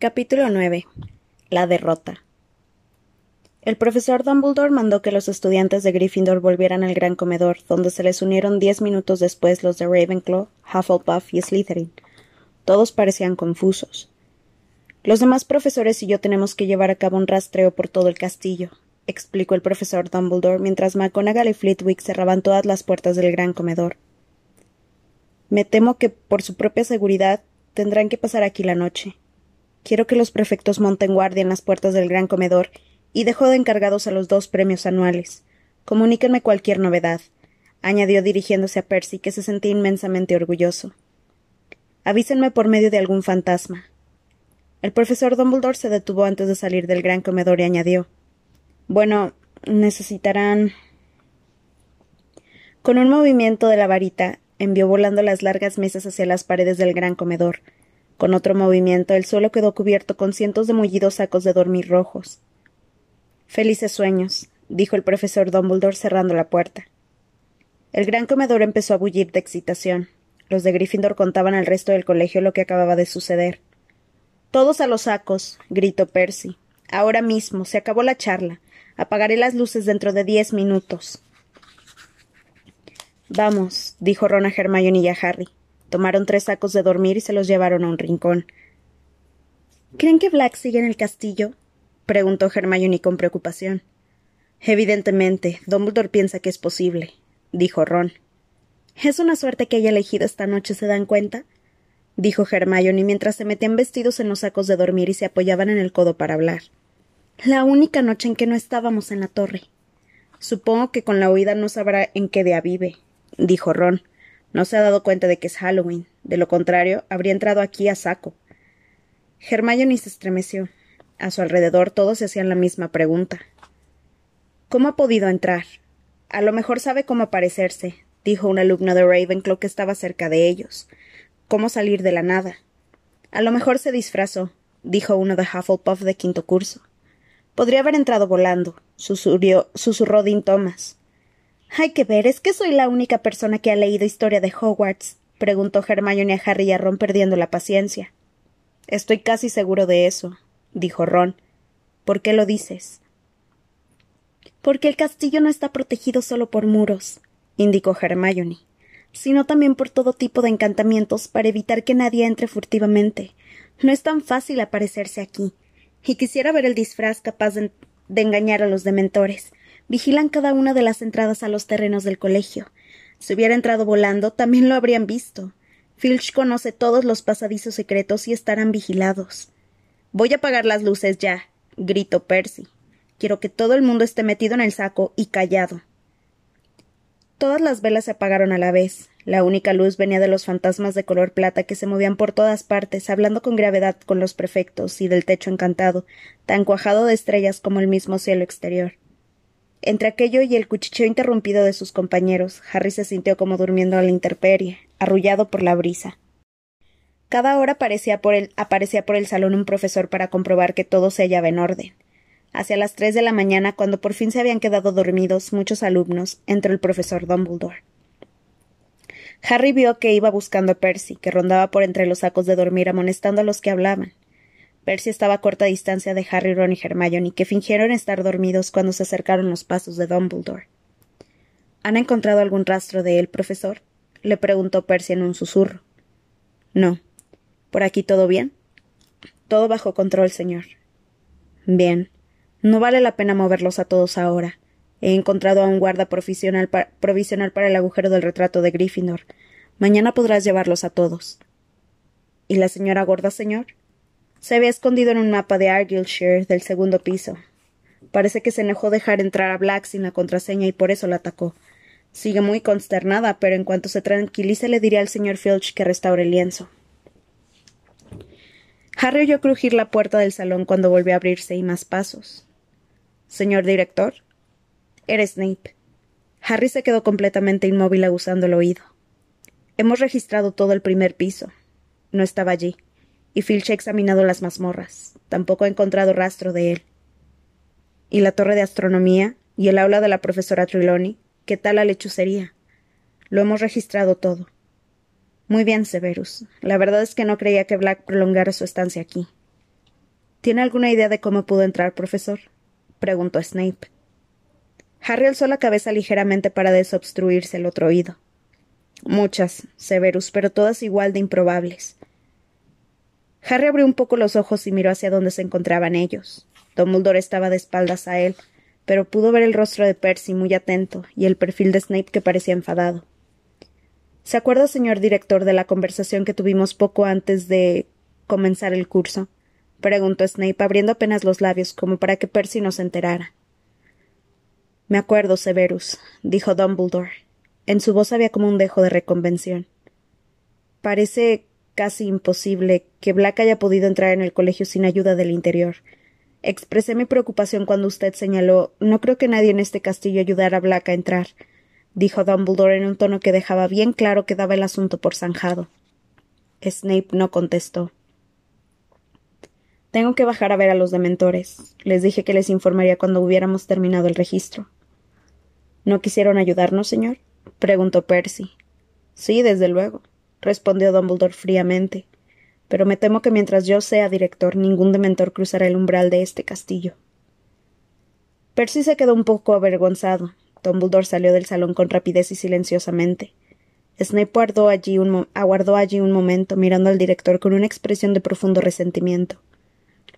Capítulo 9. La derrota. El profesor Dumbledore mandó que los estudiantes de Gryffindor volvieran al gran comedor, donde se les unieron diez minutos después los de Ravenclaw, Hufflepuff y Slytherin. Todos parecían confusos. Los demás profesores y yo tenemos que llevar a cabo un rastreo por todo el castillo, explicó el profesor Dumbledore mientras McGonagall y Flitwick cerraban todas las puertas del gran comedor. Me temo que, por su propia seguridad, tendrán que pasar aquí la noche. Quiero que los prefectos monten guardia en las puertas del gran comedor y dejo de encargados a los dos premios anuales. Comuníquenme cualquier novedad, añadió dirigiéndose a Percy, que se sentía inmensamente orgulloso. Avísenme por medio de algún fantasma. El profesor Dumbledore se detuvo antes de salir del gran comedor y añadió Bueno, necesitarán. Con un movimiento de la varita, envió volando las largas mesas hacia las paredes del gran comedor, con otro movimiento el suelo quedó cubierto con cientos de mullidos sacos de dormir rojos. Felices sueños, dijo el profesor Dumbledore cerrando la puerta. El gran comedor empezó a bullir de excitación. Los de Gryffindor contaban al resto del colegio lo que acababa de suceder. Todos a los sacos, gritó Percy. Ahora mismo, se acabó la charla. Apagaré las luces dentro de diez minutos. Vamos, dijo Ron a Hermione y a Harry. Tomaron tres sacos de dormir y se los llevaron a un rincón. ¿Creen que Black sigue en el castillo? preguntó Hermione con preocupación. Evidentemente, Dumbledore piensa que es posible, dijo Ron. Es una suerte que haya elegido esta noche, ¿se dan cuenta? dijo Hermione mientras se metían vestidos en los sacos de dormir y se apoyaban en el codo para hablar. La única noche en que no estábamos en la torre. Supongo que con la oída no sabrá en qué día vive, dijo Ron. No se ha dado cuenta de que es Halloween. De lo contrario, habría entrado aquí a saco. Hermione se estremeció. A su alrededor todos se hacían la misma pregunta. ¿Cómo ha podido entrar? A lo mejor sabe cómo aparecerse, dijo un alumno de Ravenclaw que estaba cerca de ellos. ¿Cómo salir de la nada? A lo mejor se disfrazó, dijo uno de Hufflepuff de quinto curso. Podría haber entrado volando, susurrió, susurró Dean Thomas. Hay que ver, ¿es que soy la única persona que ha leído historia de Hogwarts? preguntó Hermione a Harry y a Ron perdiendo la paciencia. Estoy casi seguro de eso, dijo Ron. ¿Por qué lo dices? Porque el castillo no está protegido solo por muros, indicó Hermione, sino también por todo tipo de encantamientos para evitar que nadie entre furtivamente. No es tan fácil aparecerse aquí. Y quisiera ver el disfraz capaz de, de engañar a los dementores vigilan cada una de las entradas a los terrenos del colegio. Si hubiera entrado volando, también lo habrían visto. Filch conoce todos los pasadizos secretos y estarán vigilados. Voy a apagar las luces ya, gritó Percy. Quiero que todo el mundo esté metido en el saco y callado. Todas las velas se apagaron a la vez. La única luz venía de los fantasmas de color plata que se movían por todas partes, hablando con gravedad con los prefectos y del techo encantado, tan cuajado de estrellas como el mismo cielo exterior. Entre aquello y el cuchicheo interrumpido de sus compañeros, Harry se sintió como durmiendo a la intemperie, arrullado por la brisa. Cada hora aparecía por el, aparecía por el salón un profesor para comprobar que todo se hallaba en orden. Hacia las tres de la mañana, cuando por fin se habían quedado dormidos muchos alumnos, entró el profesor Dumbledore. Harry vio que iba buscando a Percy, que rondaba por entre los sacos de dormir amonestando a los que hablaban. Percy estaba a corta distancia de Harry, Ron y Hermione, que fingieron estar dormidos cuando se acercaron los pasos de Dumbledore. ¿Han encontrado algún rastro de él, profesor? le preguntó Percy en un susurro. No. ¿Por aquí todo bien? Todo bajo control, señor. Bien. No vale la pena moverlos a todos ahora. He encontrado a un guarda provisional, provisional para el agujero del retrato de Gryffindor. Mañana podrás llevarlos a todos. ¿Y la señora gorda, señor? Se había escondido en un mapa de Argyllshire del segundo piso. Parece que se enojó dejar entrar a Black sin la contraseña y por eso la atacó. Sigue muy consternada, pero en cuanto se tranquilice le diré al señor Filch que restaure el lienzo. Harry oyó crujir la puerta del salón cuando volvió a abrirse y más pasos. Señor director. Era Snape. Harry se quedó completamente inmóvil aguzando el oído. Hemos registrado todo el primer piso. No estaba allí y Filch ha examinado las mazmorras. Tampoco ha encontrado rastro de él. ¿Y la torre de astronomía? ¿Y el aula de la profesora Trelawney? ¿Qué tal la lechucería? Lo hemos registrado todo. Muy bien, Severus. La verdad es que no creía que Black prolongara su estancia aquí. ¿Tiene alguna idea de cómo pudo entrar, profesor? preguntó Snape. Harry alzó la cabeza ligeramente para desobstruirse el otro oído. Muchas, Severus, pero todas igual de improbables. Harry abrió un poco los ojos y miró hacia donde se encontraban ellos. Dumbledore estaba de espaldas a él, pero pudo ver el rostro de Percy muy atento y el perfil de Snape que parecía enfadado. ¿Se acuerda, señor director, de la conversación que tuvimos poco antes de comenzar el curso? preguntó Snape, abriendo apenas los labios como para que Percy no se enterara. Me acuerdo, Severus, dijo Dumbledore. En su voz había como un dejo de reconvención. Parece casi imposible que Black haya podido entrar en el colegio sin ayuda del interior. Expresé mi preocupación cuando usted señaló No creo que nadie en este castillo ayudara a Black a entrar, dijo Dumbledore en un tono que dejaba bien claro que daba el asunto por zanjado. Snape no contestó. Tengo que bajar a ver a los dementores. Les dije que les informaría cuando hubiéramos terminado el registro. ¿No quisieron ayudarnos, señor? preguntó Percy. Sí, desde luego respondió Dumbledore fríamente. Pero me temo que mientras yo sea director, ningún dementor cruzará el umbral de este castillo. Percy se quedó un poco avergonzado. Dumbledore salió del salón con rapidez y silenciosamente. Snape allí, un aguardó allí un momento, mirando al director con una expresión de profundo resentimiento.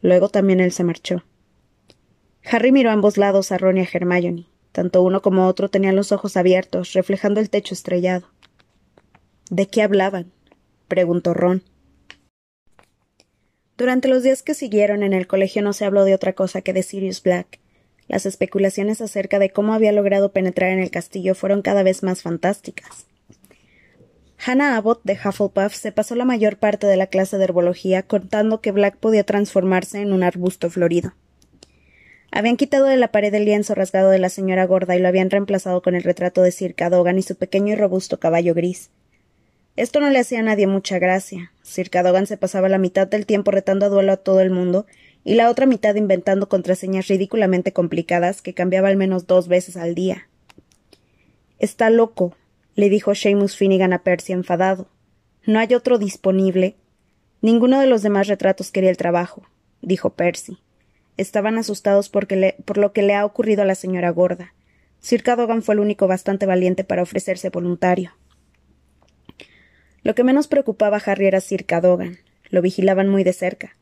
Luego también él se marchó. Harry miró a ambos lados a Ron y a Hermione. Tanto uno como otro tenían los ojos abiertos, reflejando el techo estrellado. ¿De qué hablaban? preguntó Ron. Durante los días que siguieron en el colegio no se habló de otra cosa que de Sirius Black. Las especulaciones acerca de cómo había logrado penetrar en el castillo fueron cada vez más fantásticas. Hannah Abbott de Hufflepuff se pasó la mayor parte de la clase de herbología contando que Black podía transformarse en un arbusto florido. Habían quitado de la pared el lienzo rasgado de la señora gorda y lo habían reemplazado con el retrato de Sir Cadogan y su pequeño y robusto caballo gris. Esto no le hacía a nadie mucha gracia. Sir Cadogan se pasaba la mitad del tiempo retando a duelo a todo el mundo y la otra mitad inventando contraseñas ridículamente complicadas que cambiaba al menos dos veces al día. Está loco, le dijo Seamus Finnegan a Percy enfadado. No hay otro disponible. Ninguno de los demás retratos quería el trabajo, dijo Percy. Estaban asustados porque por lo que le ha ocurrido a la señora gorda. Sir Cadogan fue el único bastante valiente para ofrecerse voluntario. Lo que menos preocupaba a Harry era Sir Cadogan. Lo vigilaban muy de cerca.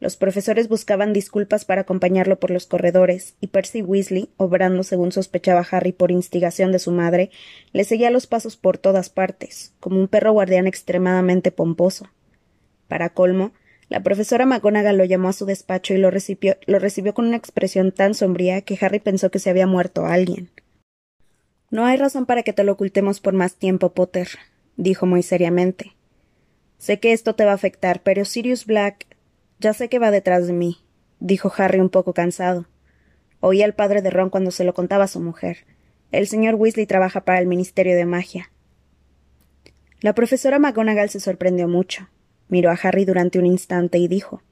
Los profesores buscaban disculpas para acompañarlo por los corredores, y Percy Weasley, obrando según sospechaba Harry por instigación de su madre, le seguía los pasos por todas partes, como un perro guardián extremadamente pomposo. Para colmo, la profesora McGonagall lo llamó a su despacho y lo recibió, lo recibió con una expresión tan sombría que Harry pensó que se había muerto alguien. No hay razón para que te lo ocultemos por más tiempo, Potter, dijo muy seriamente. Sé que esto te va a afectar, pero Sirius Black. Ya sé que va detrás de mí, dijo Harry un poco cansado. Oí al padre de Ron cuando se lo contaba a su mujer. El señor Weasley trabaja para el Ministerio de Magia. La profesora McGonagall se sorprendió mucho. Miró a Harry durante un instante y dijo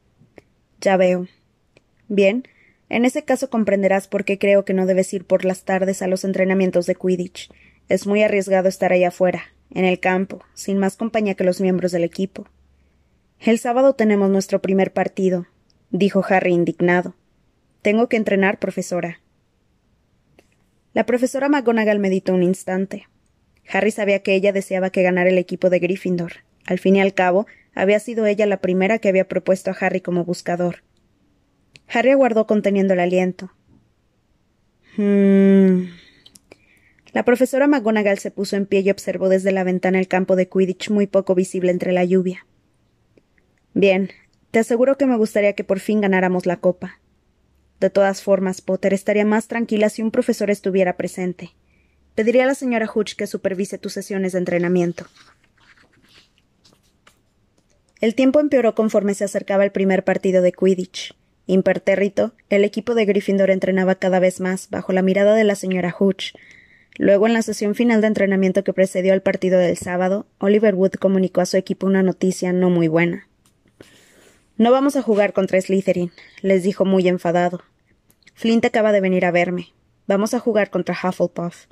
Ya veo. Bien, en ese caso comprenderás por qué creo que no debes ir por las tardes a los entrenamientos de Quidditch. Es muy arriesgado estar ahí afuera, en el campo, sin más compañía que los miembros del equipo. El sábado tenemos nuestro primer partido, dijo Harry indignado. Tengo que entrenar, profesora. La profesora McGonagall meditó un instante. Harry sabía que ella deseaba que ganara el equipo de Gryffindor. Al fin y al cabo, había sido ella la primera que había propuesto a Harry como buscador. Harry aguardó conteniendo el aliento. Hmm, la profesora McGonagall se puso en pie y observó desde la ventana el campo de Quidditch muy poco visible entre la lluvia. Bien, te aseguro que me gustaría que por fin ganáramos la copa. De todas formas, Potter estaría más tranquila si un profesor estuviera presente. Pediría a la señora Hutch que supervise tus sesiones de entrenamiento. El tiempo empeoró conforme se acercaba el primer partido de Quidditch. Impertérrito, el equipo de Gryffindor entrenaba cada vez más bajo la mirada de la señora Hutch, Luego, en la sesión final de entrenamiento que precedió al partido del sábado, Oliver Wood comunicó a su equipo una noticia no muy buena. No vamos a jugar contra Slytherin, les dijo muy enfadado. Flint acaba de venir a verme. Vamos a jugar contra Hufflepuff.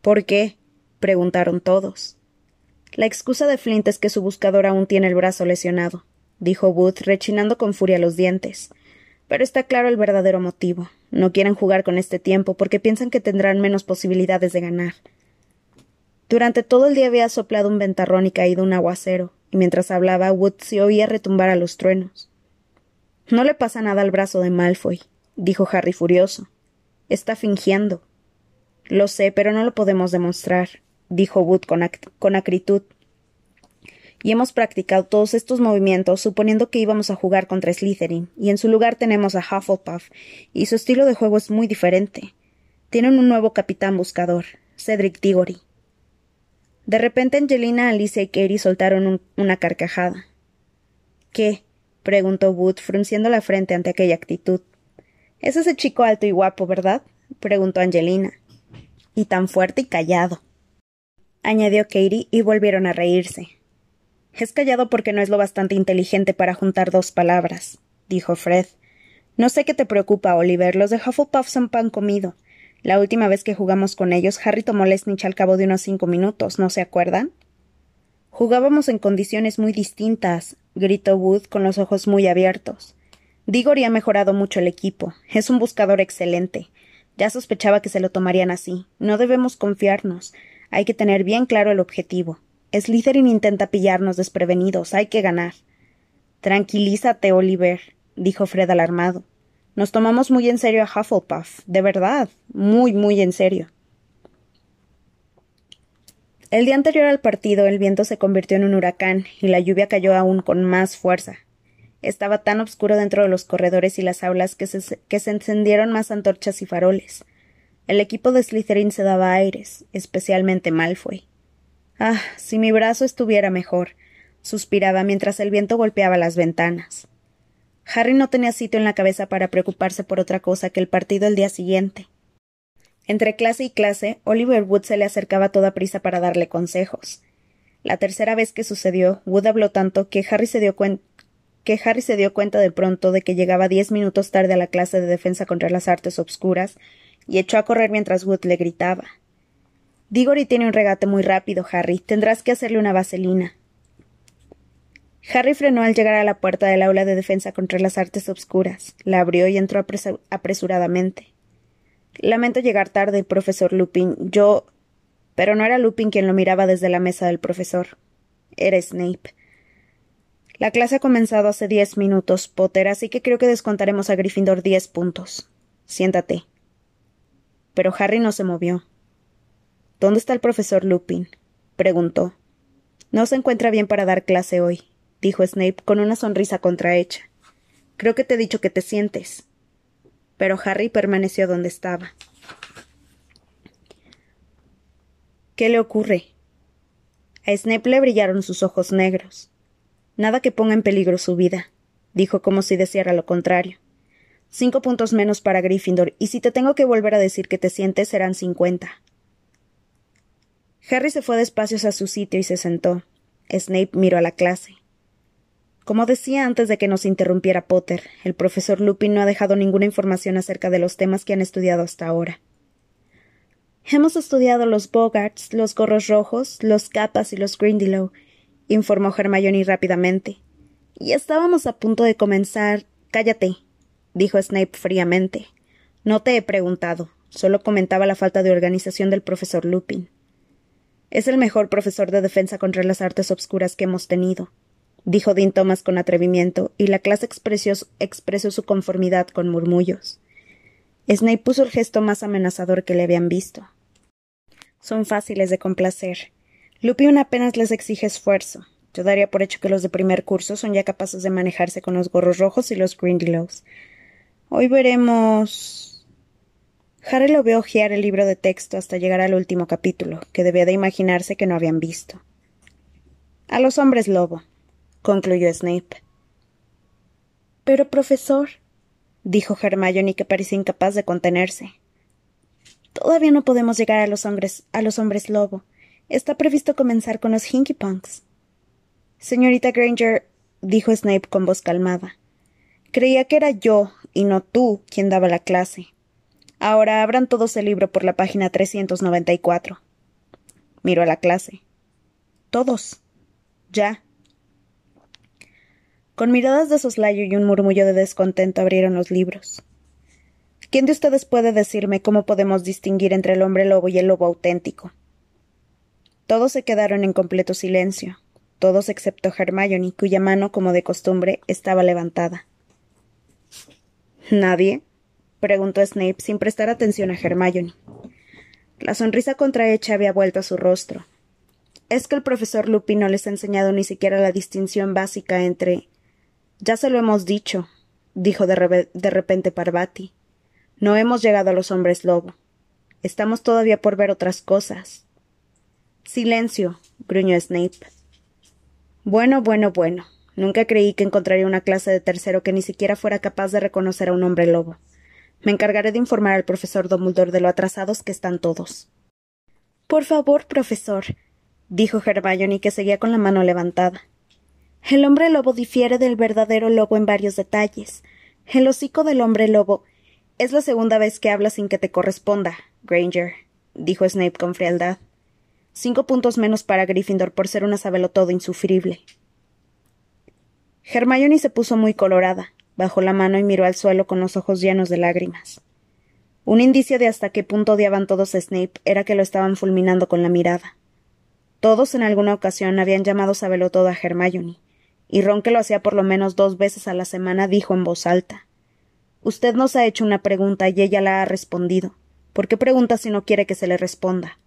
¿Por qué? preguntaron todos. La excusa de Flint es que su buscador aún tiene el brazo lesionado, dijo Wood, rechinando con furia los dientes. Pero está claro el verdadero motivo. No quieren jugar con este tiempo porque piensan que tendrán menos posibilidades de ganar. Durante todo el día había soplado un ventarrón y caído un aguacero, y mientras hablaba Wood se oía retumbar a los truenos. No le pasa nada al brazo de Malfoy, dijo Harry furioso. Está fingiendo. Lo sé, pero no lo podemos demostrar, dijo Wood con, con acritud. Y hemos practicado todos estos movimientos suponiendo que íbamos a jugar contra Slytherin, y en su lugar tenemos a Hufflepuff, y su estilo de juego es muy diferente. Tienen un nuevo capitán buscador, Cedric Diggory. De repente Angelina, Alicia y Katie soltaron una carcajada. ¿Qué? preguntó Wood, frunciendo la frente ante aquella actitud. Es ese chico alto y guapo, ¿verdad? preguntó Angelina. Y tan fuerte y callado. añadió Katie, y volvieron a reírse. Es callado porque no es lo bastante inteligente para juntar dos palabras, dijo Fred. No sé qué te preocupa, Oliver. Los de Hufflepuff son pan comido. La última vez que jugamos con ellos, Harry tomó la snitch al cabo de unos cinco minutos, ¿no se acuerdan? Jugábamos en condiciones muy distintas, gritó Wood con los ojos muy abiertos. Diggory ha mejorado mucho el equipo. Es un buscador excelente. Ya sospechaba que se lo tomarían así. No debemos confiarnos. Hay que tener bien claro el objetivo. Slytherin intenta pillarnos desprevenidos. Hay que ganar. Tranquilízate, Oliver, dijo Fred alarmado. Nos tomamos muy en serio a Hufflepuff. De verdad. Muy, muy en serio. El día anterior al partido el viento se convirtió en un huracán y la lluvia cayó aún con más fuerza. Estaba tan oscuro dentro de los corredores y las aulas que se, que se encendieron más antorchas y faroles. El equipo de Slytherin se daba aires, especialmente Malfoy. Ah, si mi brazo estuviera mejor, suspiraba mientras el viento golpeaba las ventanas. Harry no tenía sitio en la cabeza para preocuparse por otra cosa que el partido el día siguiente. Entre clase y clase, Oliver Wood se le acercaba a toda prisa para darle consejos. La tercera vez que sucedió, Wood habló tanto que Harry se dio que Harry se dio cuenta de pronto de que llegaba diez minutos tarde a la clase de defensa contra las artes obscuras y echó a correr mientras Wood le gritaba. Diggory tiene un regate muy rápido, Harry. Tendrás que hacerle una vaselina. Harry frenó al llegar a la puerta del aula de defensa contra las artes obscuras. La abrió y entró apresuradamente. Lamento llegar tarde, profesor Lupin. Yo. Pero no era Lupin quien lo miraba desde la mesa del profesor. Era Snape. La clase ha comenzado hace diez minutos, Potter, así que creo que descontaremos a Gryffindor diez puntos. Siéntate. Pero Harry no se movió. ¿Dónde está el profesor Lupin? preguntó. No se encuentra bien para dar clase hoy, dijo Snape con una sonrisa contrahecha. Creo que te he dicho que te sientes. Pero Harry permaneció donde estaba. ¿Qué le ocurre? A Snape le brillaron sus ojos negros. Nada que ponga en peligro su vida, dijo como si deseara lo contrario. Cinco puntos menos para Gryffindor, y si te tengo que volver a decir que te sientes serán cincuenta. Harry se fue despacio a su sitio y se sentó. Snape miró a la clase. Como decía antes de que nos interrumpiera Potter, el profesor Lupin no ha dejado ninguna información acerca de los temas que han estudiado hasta ahora. Hemos estudiado los Bogarts, los gorros rojos, los capas y los Grindylow, informó Hermione rápidamente. Y estábamos a punto de comenzar. Cállate, dijo Snape fríamente. No te he preguntado, solo comentaba la falta de organización del profesor Lupin. Es el mejor profesor de defensa contra las artes obscuras que hemos tenido, dijo Dean Thomas con atrevimiento, y la clase expresó, su conformidad con murmullos. Snape puso el gesto más amenazador que le habían visto. Son fáciles de complacer. Lupin apenas les exige esfuerzo. Yo daría por hecho que los de primer curso son ya capaces de manejarse con los gorros rojos y los Grindylows. Hoy veremos. Harry lo vio hojear el libro de texto hasta llegar al último capítulo, que debía de imaginarse que no habían visto. A los hombres lobo, concluyó Snape. Pero, profesor, dijo Hermione, que parecía incapaz de contenerse. Todavía no podemos llegar a los hombres, a los hombres lobo. Está previsto comenzar con los Hinkypunks. Señorita Granger, dijo Snape con voz calmada. Creía que era yo, y no tú, quien daba la clase. Ahora abran todos el libro por la página 394. Miro a la clase. Todos. Ya. Con miradas de soslayo y un murmullo de descontento abrieron los libros. ¿Quién de ustedes puede decirme cómo podemos distinguir entre el hombre lobo y el lobo auténtico? Todos se quedaron en completo silencio, todos excepto Hermione, cuya mano, como de costumbre, estaba levantada. ¿Nadie? Preguntó Snape sin prestar atención a Hermione. La sonrisa contrahecha había vuelto a su rostro. Es que el profesor Lupin no les ha enseñado ni siquiera la distinción básica entre. Ya se lo hemos dicho, dijo de, de repente Parvati. No hemos llegado a los hombres lobo. Estamos todavía por ver otras cosas. Silencio, gruñó Snape. Bueno, bueno, bueno. Nunca creí que encontraría una clase de tercero que ni siquiera fuera capaz de reconocer a un hombre lobo. Me encargaré de informar al profesor Dumbledore de lo atrasados que están todos. Por favor, profesor, dijo Hermione, que seguía con la mano levantada. El hombre lobo difiere del verdadero lobo en varios detalles. El hocico del hombre lobo es la segunda vez que habla sin que te corresponda, Granger, dijo Snape con frialdad. Cinco puntos menos para Gryffindor por ser una todo insufrible. Hermione se puso muy colorada, bajó la mano y miró al suelo con los ojos llenos de lágrimas. Un indicio de hasta qué punto odiaban todos a Snape era que lo estaban fulminando con la mirada. Todos en alguna ocasión habían llamado todo a Hermione, y Ron, que lo hacía por lo menos dos veces a la semana, dijo en voz alta Usted nos ha hecho una pregunta y ella la ha respondido. ¿Por qué pregunta si no quiere que se le responda?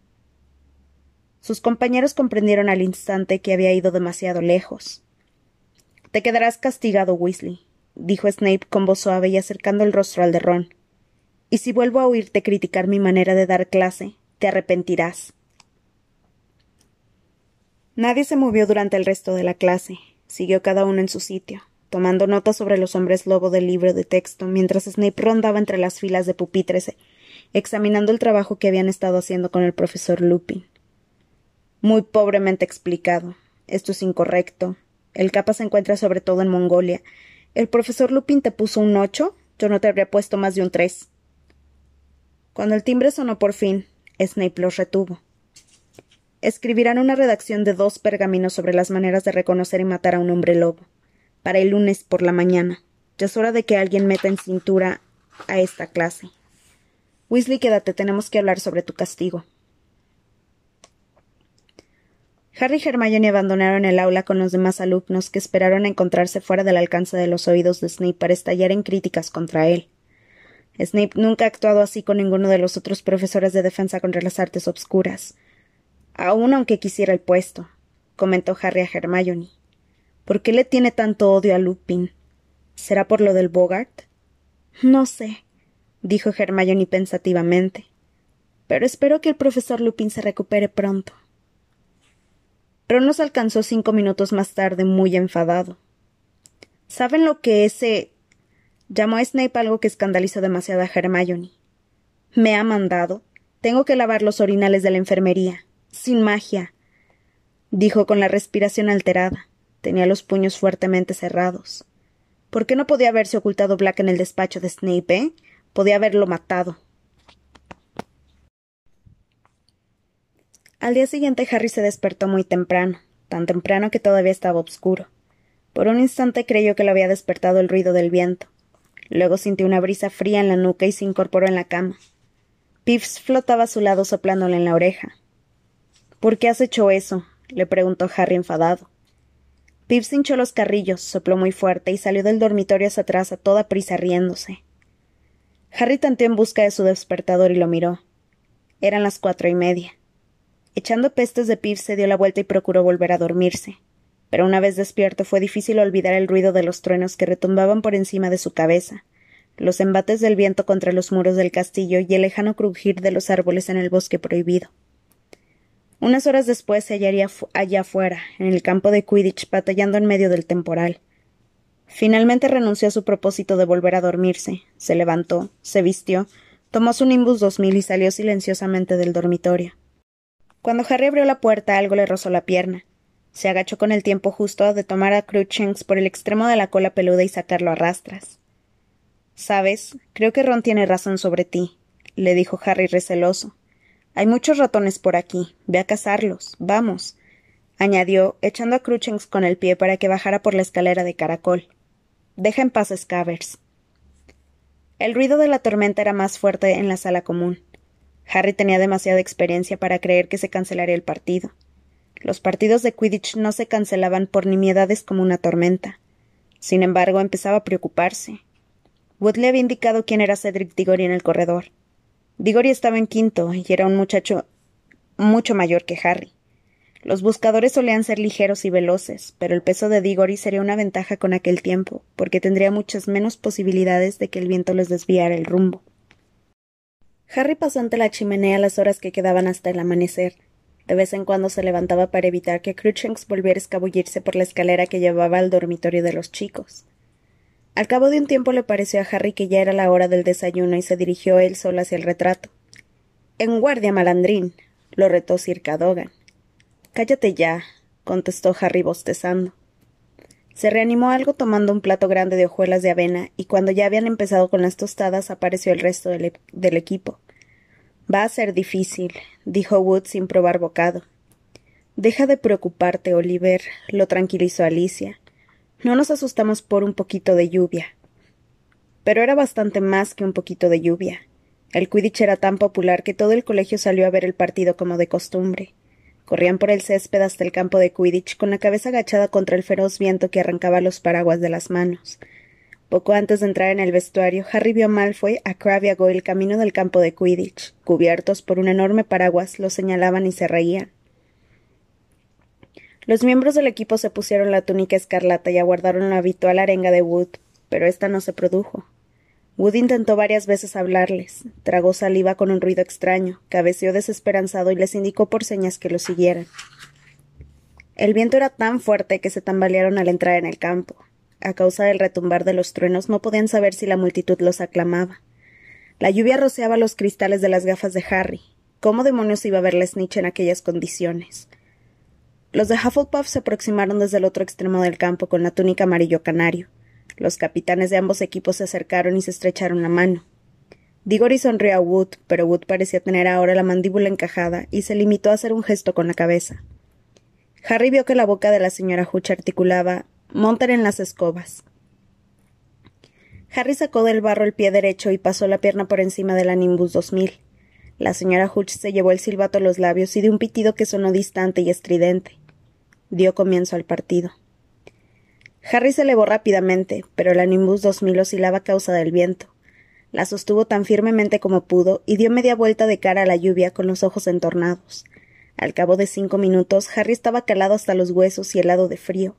Sus compañeros comprendieron al instante que había ido demasiado lejos. Te quedarás castigado, Weasley, dijo Snape con voz suave y acercando el rostro al de Ron. Y si vuelvo a oírte criticar mi manera de dar clase, te arrepentirás. Nadie se movió durante el resto de la clase. Siguió cada uno en su sitio, tomando notas sobre los hombres lobo del libro de texto, mientras Snape rondaba entre las filas de pupitres, examinando el trabajo que habían estado haciendo con el profesor Lupin. Muy pobremente explicado. Esto es incorrecto. El capa se encuentra sobre todo en Mongolia. El profesor Lupin te puso un ocho. Yo no te habría puesto más de un tres. Cuando el timbre sonó por fin, Snape los retuvo. Escribirán una redacción de dos pergaminos sobre las maneras de reconocer y matar a un hombre lobo. Para el lunes por la mañana. Ya es hora de que alguien meta en cintura a esta clase. Weasley, quédate, tenemos que hablar sobre tu castigo. Harry y Hermione abandonaron el aula con los demás alumnos que esperaron encontrarse fuera del alcance de los oídos de Snape para estallar en críticas contra él. Snape nunca ha actuado así con ninguno de los otros profesores de defensa contra las artes obscuras. Aun aunque quisiera el puesto, comentó Harry a Hermione. ¿Por qué le tiene tanto odio a Lupin? ¿Será por lo del Bogart? No sé, dijo Hermione pensativamente. Pero espero que el profesor Lupin se recupere pronto. Ron nos alcanzó cinco minutos más tarde, muy enfadado. ¿Saben lo que ese. llamó a Snape algo que escandalizó demasiado a Hermione. Me ha mandado. Tengo que lavar los orinales de la enfermería. Sin magia. dijo con la respiración alterada. Tenía los puños fuertemente cerrados. ¿Por qué no podía haberse ocultado Black en el despacho de Snape, eh? Podía haberlo matado. Al día siguiente Harry se despertó muy temprano, tan temprano que todavía estaba oscuro. Por un instante creyó que lo había despertado el ruido del viento. Luego sintió una brisa fría en la nuca y se incorporó en la cama. Piffs flotaba a su lado soplándole en la oreja. ¿Por qué has hecho eso? le preguntó Harry enfadado. Piffs hinchó los carrillos, sopló muy fuerte y salió del dormitorio hacia atrás a toda prisa riéndose. Harry tanteó en busca de su despertador y lo miró. Eran las cuatro y media. Echando pestes de Piff se dio la vuelta y procuró volver a dormirse. Pero una vez despierto fue difícil olvidar el ruido de los truenos que retumbaban por encima de su cabeza, los embates del viento contra los muros del castillo y el lejano crujir de los árboles en el bosque prohibido. Unas horas después se hallaría allá afuera, en el campo de Quidditch, batallando en medio del temporal. Finalmente renunció a su propósito de volver a dormirse, se levantó, se vistió, tomó su Nimbus 2000 y salió silenciosamente del dormitorio. Cuando Harry abrió la puerta algo le rozó la pierna. Se agachó con el tiempo justo de tomar a Cruikshanks por el extremo de la cola peluda y sacarlo a rastras. Sabes, creo que Ron tiene razón sobre ti, le dijo Harry receloso. Hay muchos ratones por aquí. Ve a cazarlos. Vamos. añadió, echando a Cruchens con el pie para que bajara por la escalera de caracol. Deja en paz Scavers. El ruido de la tormenta era más fuerte en la sala común. Harry tenía demasiada experiencia para creer que se cancelaría el partido. Los partidos de Quidditch no se cancelaban por nimiedades como una tormenta. Sin embargo, empezaba a preocuparse. Wood le había indicado quién era Cedric Diggory en el corredor. Diggory estaba en quinto y era un muchacho mucho mayor que Harry. Los buscadores solían ser ligeros y veloces, pero el peso de Diggory sería una ventaja con aquel tiempo, porque tendría muchas menos posibilidades de que el viento les desviara el rumbo. Harry pasó ante la chimenea las horas que quedaban hasta el amanecer. De vez en cuando se levantaba para evitar que Cruikshanks volviera a escabullirse por la escalera que llevaba al dormitorio de los chicos. Al cabo de un tiempo le pareció a Harry que ya era la hora del desayuno y se dirigió él solo hacia el retrato. En guardia, malandrín, lo retó Sir Cadogan. Cállate ya, contestó Harry bostezando. Se reanimó algo tomando un plato grande de hojuelas de avena, y cuando ya habían empezado con las tostadas apareció el resto del, e-, del equipo. Va a ser difícil, dijo Wood sin probar bocado. Deja de preocuparte, Oliver, lo tranquilizó Alicia. No nos asustamos por un poquito de lluvia. Pero era bastante más que un poquito de lluvia. El Quidditch era tan popular que todo el colegio salió a ver el partido como de costumbre. Corrían por el césped hasta el campo de Quidditch con la cabeza agachada contra el feroz viento que arrancaba los paraguas de las manos. Poco antes de entrar en el vestuario, Harry vio a Malfoy, a Crabbe y a Goyle camino del campo de Quidditch. Cubiertos por un enorme paraguas, los señalaban y se reían. Los miembros del equipo se pusieron la túnica escarlata y aguardaron la habitual arenga de Wood, pero esta no se produjo. Wood intentó varias veces hablarles, tragó saliva con un ruido extraño, cabeceó desesperanzado y les indicó por señas que lo siguieran. El viento era tan fuerte que se tambalearon al entrar en el campo. A causa del retumbar de los truenos no podían saber si la multitud los aclamaba. La lluvia rociaba los cristales de las gafas de Harry. ¿Cómo demonios iba a ver la Snitch en aquellas condiciones? Los de Hufflepuff se aproximaron desde el otro extremo del campo con la túnica amarillo canario. Los capitanes de ambos equipos se acercaron y se estrecharon la mano. Diggory sonrió a Wood, pero Wood parecía tener ahora la mandíbula encajada y se limitó a hacer un gesto con la cabeza. Harry vio que la boca de la señora Hutch articulaba Montar en las escobas. Harry sacó del barro el pie derecho y pasó la pierna por encima de la Nimbus 2000. La señora Hutch se llevó el silbato a los labios y dio un pitido que sonó distante y estridente. Dio comienzo al partido. Harry se elevó rápidamente, pero la Nimbus 2000 oscilaba a causa del viento. La sostuvo tan firmemente como pudo y dio media vuelta de cara a la lluvia con los ojos entornados. Al cabo de cinco minutos, Harry estaba calado hasta los huesos y helado de frío.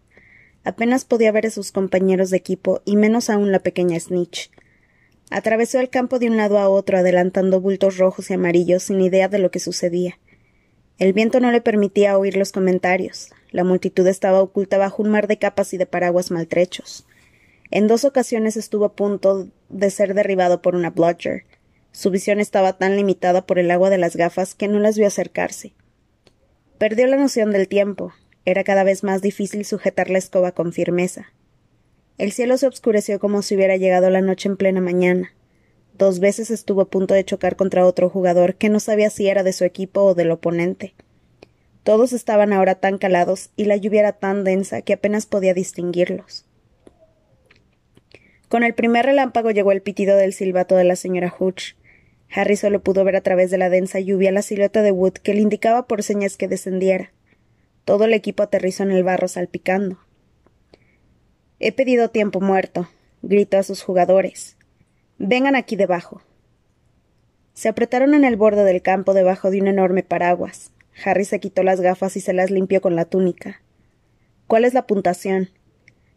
Apenas podía ver a sus compañeros de equipo y menos aún la pequeña Snitch. Atravesó el campo de un lado a otro, adelantando bultos rojos y amarillos sin idea de lo que sucedía. El viento no le permitía oír los comentarios. La multitud estaba oculta bajo un mar de capas y de paraguas maltrechos. En dos ocasiones estuvo a punto de ser derribado por una bludger. Su visión estaba tan limitada por el agua de las gafas que no las vio acercarse. Perdió la noción del tiempo. Era cada vez más difícil sujetar la escoba con firmeza. El cielo se obscureció como si hubiera llegado la noche en plena mañana. Dos veces estuvo a punto de chocar contra otro jugador que no sabía si era de su equipo o del oponente. Todos estaban ahora tan calados y la lluvia era tan densa que apenas podía distinguirlos. Con el primer relámpago llegó el pitido del silbato de la señora Hooch. Harry solo pudo ver a través de la densa lluvia la silueta de Wood que le indicaba por señas que descendiera. Todo el equipo aterrizó en el barro salpicando. He pedido tiempo muerto, gritó a sus jugadores. Vengan aquí debajo. Se apretaron en el borde del campo debajo de un enorme paraguas. Harry se quitó las gafas y se las limpió con la túnica. ¿Cuál es la puntuación?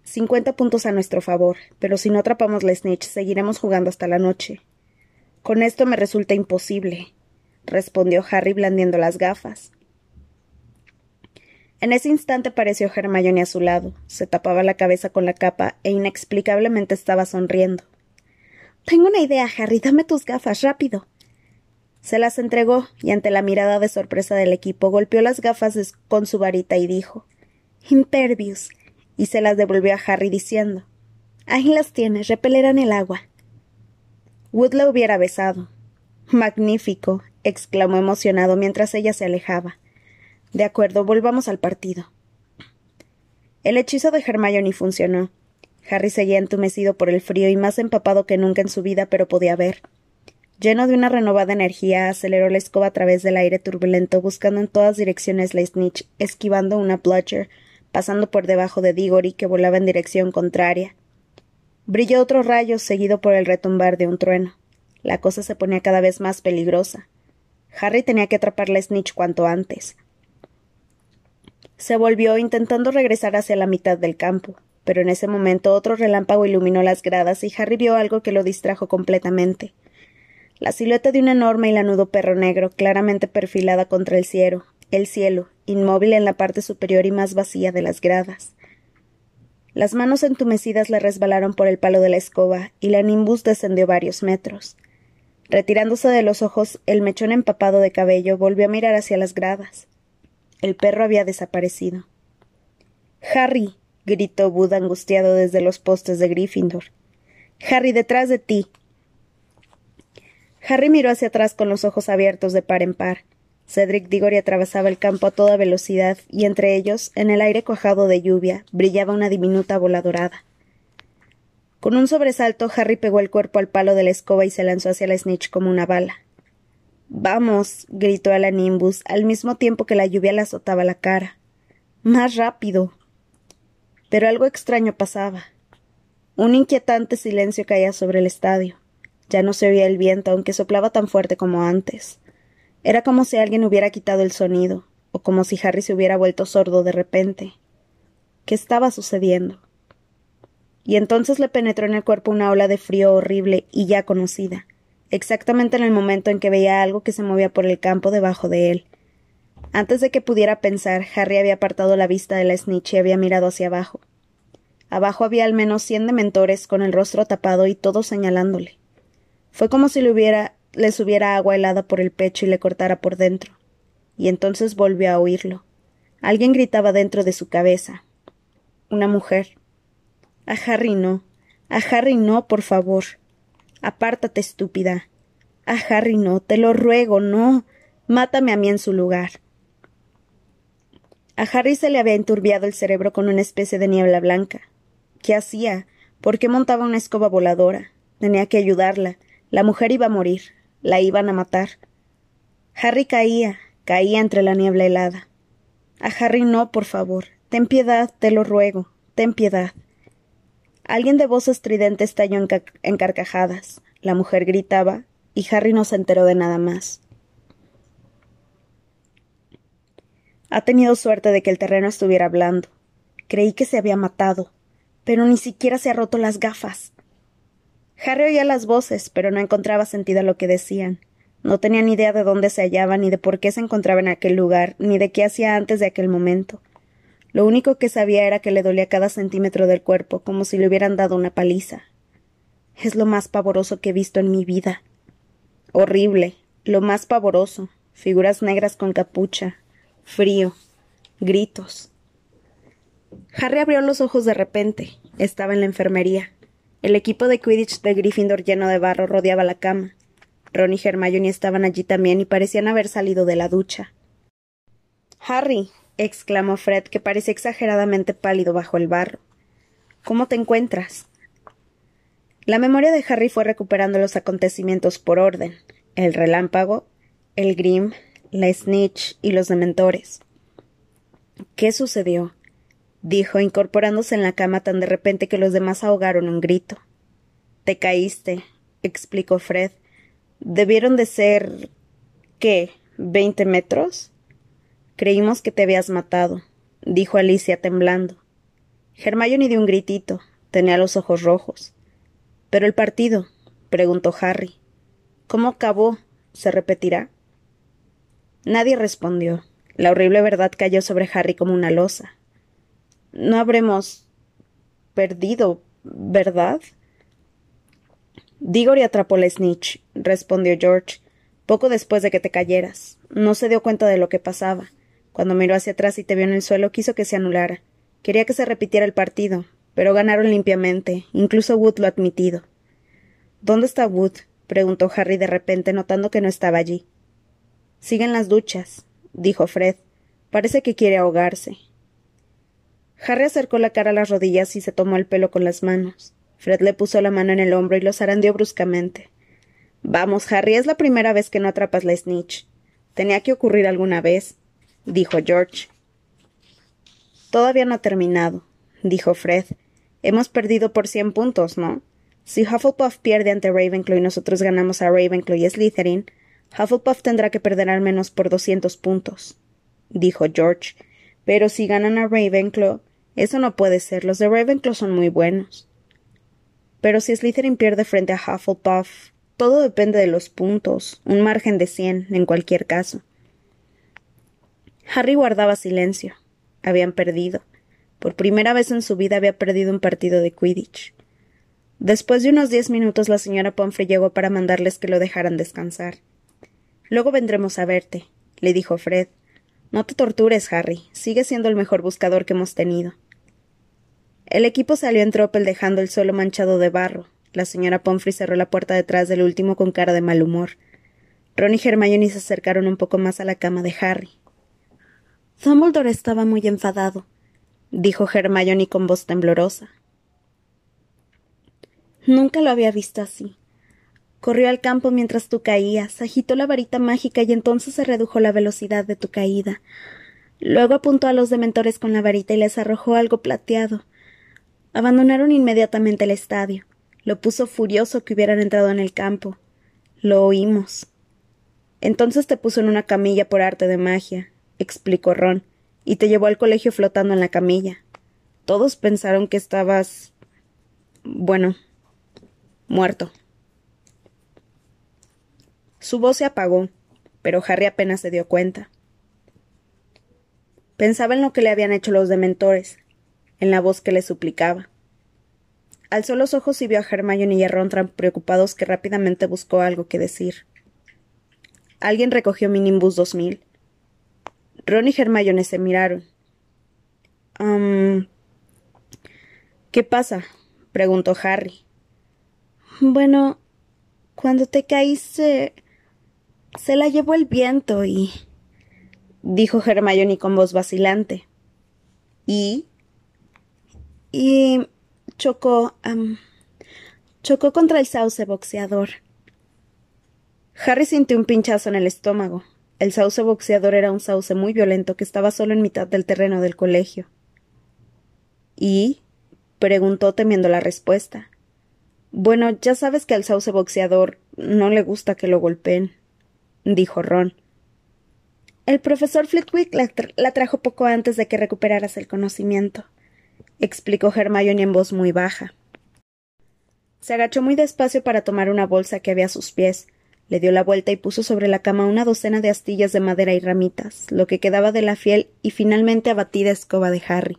Cincuenta puntos a nuestro favor, pero si no atrapamos la snitch seguiremos jugando hasta la noche. Con esto me resulta imposible, respondió Harry blandiendo las gafas. En ese instante apareció Hermione a su lado, se tapaba la cabeza con la capa e inexplicablemente estaba sonriendo. Tengo una idea, Harry, dame tus gafas, rápido. Se las entregó y ante la mirada de sorpresa del equipo golpeó las gafas con su varita y dijo Impervious y se las devolvió a Harry diciendo Ahí las tienes, repelerán el agua. Wood la hubiera besado. Magnífico, exclamó emocionado mientras ella se alejaba. De acuerdo, volvamos al partido. El hechizo de Hermione funcionó. Harry seguía entumecido por el frío y más empapado que nunca en su vida, pero podía ver. Lleno de una renovada energía, aceleró la escoba a través del aire turbulento, buscando en todas direcciones la snitch, esquivando una bludger, pasando por debajo de Diggory, que volaba en dirección contraria. Brilló otro rayo, seguido por el retumbar de un trueno. La cosa se ponía cada vez más peligrosa. Harry tenía que atrapar la snitch cuanto antes. Se volvió intentando regresar hacia la mitad del campo, pero en ese momento otro relámpago iluminó las gradas y Harry vio algo que lo distrajo completamente. La silueta de un enorme y lanudo perro negro, claramente perfilada contra el cielo, el cielo, inmóvil en la parte superior y más vacía de las gradas. Las manos entumecidas le resbalaron por el palo de la escoba y la nimbus descendió varios metros. Retirándose de los ojos, el mechón empapado de cabello volvió a mirar hacia las gradas. El perro había desaparecido. Harry. gritó Bud angustiado desde los postes de Gryffindor. Harry, detrás de ti. Harry miró hacia atrás con los ojos abiertos de par en par. Cedric Diggory atravesaba el campo a toda velocidad, y entre ellos, en el aire cuajado de lluvia, brillaba una diminuta bola dorada. Con un sobresalto, Harry pegó el cuerpo al palo de la escoba y se lanzó hacia la snitch como una bala. Vamos, gritó a la Nimbus, al mismo tiempo que la lluvia le azotaba la cara. Más rápido. Pero algo extraño pasaba. Un inquietante silencio caía sobre el estadio. Ya no se oía el viento, aunque soplaba tan fuerte como antes. Era como si alguien hubiera quitado el sonido, o como si Harry se hubiera vuelto sordo de repente. ¿Qué estaba sucediendo? Y entonces le penetró en el cuerpo una ola de frío horrible y ya conocida exactamente en el momento en que veía algo que se movía por el campo debajo de él. Antes de que pudiera pensar, Harry había apartado la vista de la snitch y había mirado hacia abajo. Abajo había al menos cien dementores con el rostro tapado y todos señalándole. Fue como si le hubiera, le subiera agua helada por el pecho y le cortara por dentro. Y entonces volvió a oírlo. Alguien gritaba dentro de su cabeza. Una mujer. A Harry no. A Harry no, por favor. Apártate, estúpida. Ah, Harry, no, te lo ruego, no. Mátame a mí en su lugar. A Harry se le había enturbiado el cerebro con una especie de niebla blanca. ¿Qué hacía? ¿Por qué montaba una escoba voladora? Tenía que ayudarla. La mujer iba a morir. La iban a matar. Harry caía, caía entre la niebla helada. A Harry no, por favor. Ten piedad, te lo ruego. Ten piedad. Alguien de voz estridente estalló en, carcajadas. La mujer gritaba, y Harry no se enteró de nada más. Ha tenido suerte de que el terreno estuviera blando. Creí que se había matado, pero ni siquiera se ha roto las gafas. Harry oía las voces, pero no encontraba sentido a lo que decían. No tenía ni idea de dónde se hallaba, ni de por qué se encontraba en aquel lugar, ni de qué hacía antes de aquel momento. Lo único que sabía era que le dolía cada centímetro del cuerpo, como si le hubieran dado una paliza. Es lo más pavoroso que he visto en mi vida. Horrible, lo más pavoroso. Figuras negras con capucha, frío, gritos. Harry abrió los ojos de repente. Estaba en la enfermería. El equipo de Quidditch de Gryffindor lleno de barro rodeaba la cama. Ron y Hermione estaban allí también y parecían haber salido de la ducha. Harry, exclamó Fred, que parecía exageradamente pálido bajo el barro. ¿Cómo te encuentras? La memoria de Harry fue recuperando los acontecimientos por orden el relámpago, el Grim, la Snitch y los dementores. ¿Qué sucedió? Dijo, incorporándose en la cama tan de repente que los demás ahogaron un grito. Te caíste, explicó Fred. Debieron de ser. ¿qué? ¿veinte metros? Creímos que te habías matado, dijo Alicia temblando. Hermione dio un gritito. Tenía los ojos rojos. ¿Pero el partido? preguntó Harry. ¿Cómo acabó? ¿Se repetirá? Nadie respondió. La horrible verdad cayó sobre Harry como una losa. No habremos perdido, ¿verdad? Diggory atrapó la snitch, respondió George, poco después de que te cayeras. No se dio cuenta de lo que pasaba. Cuando miró hacia atrás y te vio en el suelo, quiso que se anulara. Quería que se repitiera el partido, pero ganaron limpiamente, incluso Wood lo ha admitido. ¿Dónde está Wood? preguntó Harry de repente, notando que no estaba allí. Siguen las duchas, dijo Fred. Parece que quiere ahogarse. Harry acercó la cara a las rodillas y se tomó el pelo con las manos. Fred le puso la mano en el hombro y lo zarandeó bruscamente. Vamos, Harry, es la primera vez que no atrapas la snitch. Tenía que ocurrir alguna vez, dijo George. Todavía no ha terminado, dijo Fred. Hemos perdido por cien puntos, ¿no? Si Hufflepuff pierde ante Ravenclaw y nosotros ganamos a Ravenclaw y Slytherin, Hufflepuff tendrá que perder al menos por doscientos puntos, dijo George. Pero si ganan a Ravenclaw, eso no puede ser. Los de Ravenclaw son muy buenos. Pero si Slytherin pierde frente a Hufflepuff, todo depende de los puntos, un margen de cien, en cualquier caso. Harry guardaba silencio. Habían perdido. Por primera vez en su vida había perdido un partido de Quidditch. Después de unos diez minutos la señora Pomfrey llegó para mandarles que lo dejaran descansar. Luego vendremos a verte, le dijo Fred. No te tortures, Harry. Sigue siendo el mejor buscador que hemos tenido. El equipo salió en tropel dejando el suelo manchado de barro. La señora Pomfrey cerró la puerta detrás del último con cara de mal humor. Ron y Hermione se acercaron un poco más a la cama de Harry. Dumbledore estaba muy enfadado, dijo Hermione con voz temblorosa. Nunca lo había visto así. Corrió al campo mientras tú caías, agitó la varita mágica y entonces se redujo la velocidad de tu caída. Luego apuntó a los dementores con la varita y les arrojó algo plateado. Abandonaron inmediatamente el estadio. Lo puso furioso que hubieran entrado en el campo. Lo oímos. Entonces te puso en una camilla por arte de magia, explicó Ron, y te llevó al colegio flotando en la camilla. Todos pensaron que estabas. bueno. muerto. Su voz se apagó, pero Harry apenas se dio cuenta. Pensaba en lo que le habían hecho los dementores, en la voz que le suplicaba. Alzó los ojos y vio a Hermione y a Ron tan preocupados que rápidamente buscó algo que decir. Alguien recogió mi Nimbus 2000. Ron y Hermione se miraron. ¿Qué pasa? preguntó Harry. Bueno, cuando te caíste. Se la llevó el viento y. dijo Hermione con voz vacilante. ¿Y? Y. chocó. chocó contra el sauce boxeador. Harry sintió un pinchazo en el estómago. El sauce boxeador era un sauce muy violento que estaba solo en mitad del terreno del colegio. ¿Y? preguntó temiendo la respuesta. Bueno, ya sabes que al sauce boxeador no le gusta que lo golpeen, dijo Ron. El profesor Flitwick la, trajo poco antes de que recuperaras el conocimiento, explicó Hermione en voz muy baja. Se agachó muy despacio para tomar una bolsa que había a sus pies, le dio la vuelta y puso sobre la cama una docena de astillas de madera y ramitas, lo que quedaba de la fiel y finalmente abatida escoba de Harry.